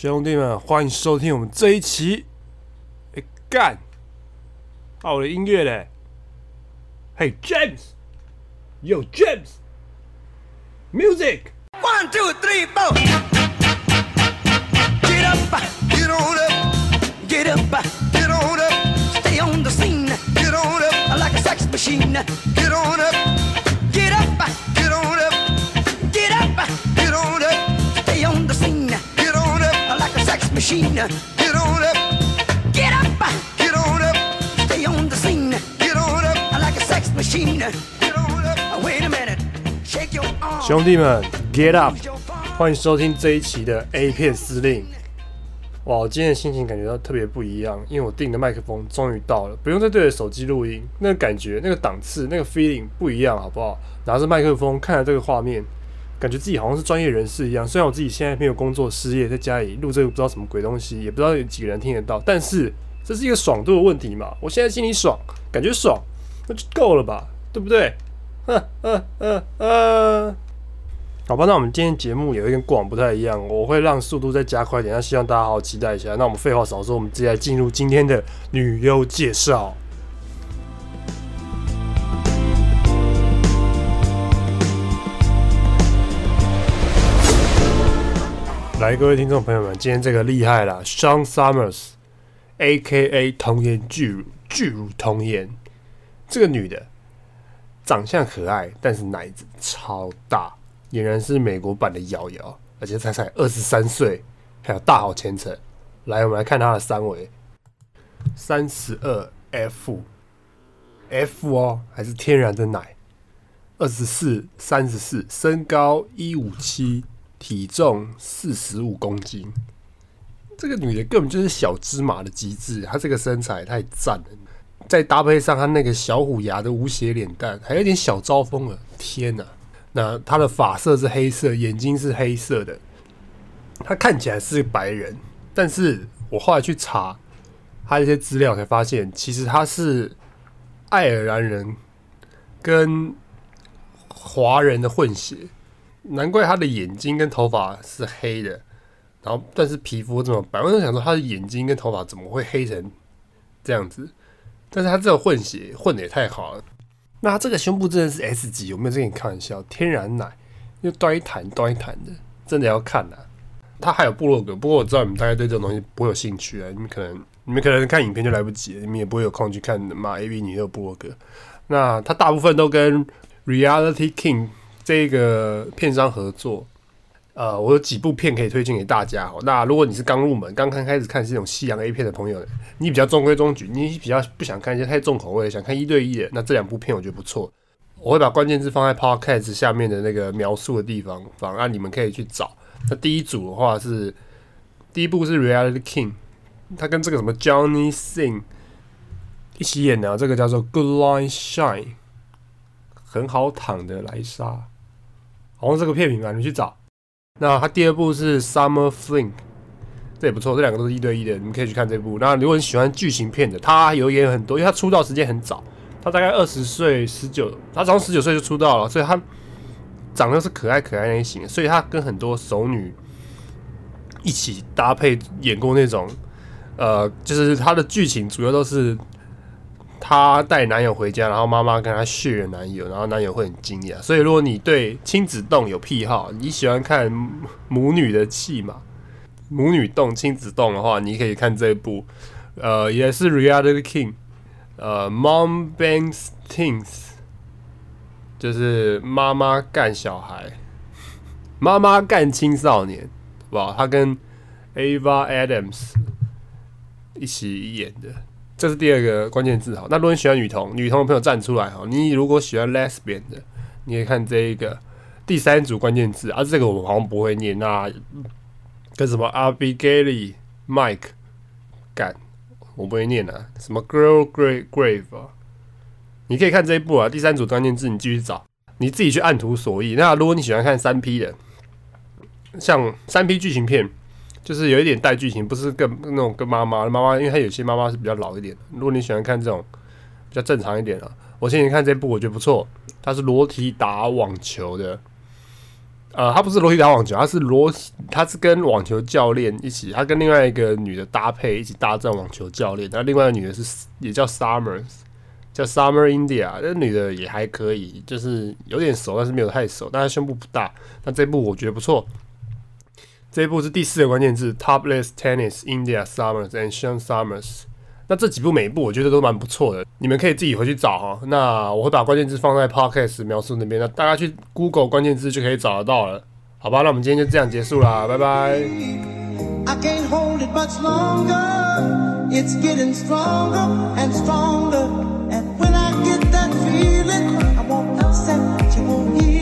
兄弟们，欢迎收听我们这一期。哎，干！啊，我的音乐嘞！Hey James，Yo James，Music。One, two, three, four. Get up, get on up, get up, get on up. Stay on the scene, get on up like a sex machine. Get on up, machine. Get on up, get up, get on up. Stay on the scene, get on up like a sex machine. Get on up. Wait a minute, shake your arm. 兄弟们，Get up！欢迎收听这一期的 A 片司令。哇，我今天的心情感觉到特别不一样，因为我订的麦克风终于到了，不用再对着手机录音，那个感觉、那个档次、那个 feeling 不一样，好不好？拿着麦克风看着这个画面，感觉自己好像是专业人士一样。虽然我自己现在没有工作失业，在家里录这个不知道什么鬼东西，也不知道有几个人听得到，但是这是一个爽度的问题嘛。我现在心里爽，感觉爽，那就够了吧，对不对？嗯嗯嗯嗯。好吧，那我们今天节目有一点过往不太一样，我会让速度再加快一点，那希望大家好好期待一下。那我们废话少说，我们直接来进入今天的女优介绍。来，各位听众朋友们，今天这个厉害了，Sean Summers，A.K.A. 童颜巨乳，巨乳童颜。这个女的长相可爱，但是奶子超大，俨然是美国版的瑶瑶，而且她才二十三岁，还有大好前程。来，我们来看她的三围，三十二 F，F 哦，还是天然的奶，二十四、三十四，身高一五七，体重四十五公斤。这个女的根本就是小芝麻的极致，她这个身材太赞了。再搭配上她那个小虎牙的无邪脸蛋，还有点小招风了。天哪！那她的发色是黑色，眼睛是黑色的，她看起来是白人，但是我后来去查她一些资料，才发现其实她是爱尔兰人跟华人的混血，难怪他的眼睛跟头发是黑的，然后但是皮肤这么白，我就想说他的眼睛跟头发怎么会黑成这样子？但是他这个混血混的也太好了。那他这个胸部真的是 S 级，有没有在跟你开玩笑？天然奶又端一弹端一弹的，真的要看呐、他还有部落格，不过我知道你们大概对这种东西不会有兴趣啊，你们可能你们可能看影片就来不及了，你们也不会有空去看马 A V 女优部落格。那他大部分都跟 Reality King 这个片商合作。呃，我有几部片可以推荐给大家哦。那如果你是刚入门、刚刚开始看这种西洋 A 片的朋友，你比较中规中矩，你比较不想看一些太重口味，想看一对一的，那这两部片我觉得不错。我会把关键字放在 Podcast 下面的那个描述的地方，放啊，你们可以去找。那第一组的话是第一部是 Reality King，他跟这个什么 Johnny Sing 一起演的、这个叫做 Good Line Shine，很好躺的莱莎，好像这个片名吧，你去找。那他第二部是 Summer Fling，这也不错，这两个都是一对一的，你们可以去看这部。那如果你喜欢剧情片的，他有演很多，因为他出道时间很早，他大概二十岁、十九，他从十九岁就出道了，所以他长得是可爱可爱那型，所以他跟很多熟女一起搭配演过那种，呃，就是他的剧情主要都是她带男友回家，然后妈妈跟她 share 男友，然后男友会很惊讶。所以如果你对亲子洞有癖好，你喜欢看母女的戏嘛，母女动、亲子动的话，你可以看这一部，呃，也是 Reality King，呃，Mom Bangs Teens，就是妈妈干小孩，妈妈干青少年，好不好？他跟 Ava Adams 一起演的。这是第二个关键字哈。那如果你喜欢女同，女同的朋友站出来哈。你如果喜欢 lesbian 的，你可以看这一个第三组关键字啊。这个我好像不会念那跟什么 Abigail Mike 干，我不会念啊。什么 Girl Grave Grave 啊？你可以看这一部啊。第三组关键字你继续找，你自己去按图索骥。那如果你喜欢看三 P 的，像三 P 剧情片。就是有一点带剧情，不是跟那种跟妈妈妈妈，因为她有些妈妈是比较老一点。如果你喜欢看这种比较正常一点的，我先前看这部我觉得不错，它是裸体打网球的，呃，他不是裸体打网球，他是裸体，他是跟网球教练一起，他跟另外一个女的搭配一起大战网球教练。那另外一个女的是也叫 Summers，叫 Summer India，那女的也还可以，就是有点熟，但是没有太熟，但她胸部不大。那这部我觉得不错。这一部是第四个关键字：Topless Tennis India Summers and Sean Summers。那这几部每一部我觉得都蛮不错的，你们可以自己回去找哈。那我会把关键字放在 Podcast 描述那边，那大家去 Google 关键字就可以找得到了，好吧？那我们今天就这样结束啦，拜拜。I can't hold it much longer. It's getting stronger and stronger. And when I get that feeling, I want sexual healing, sexual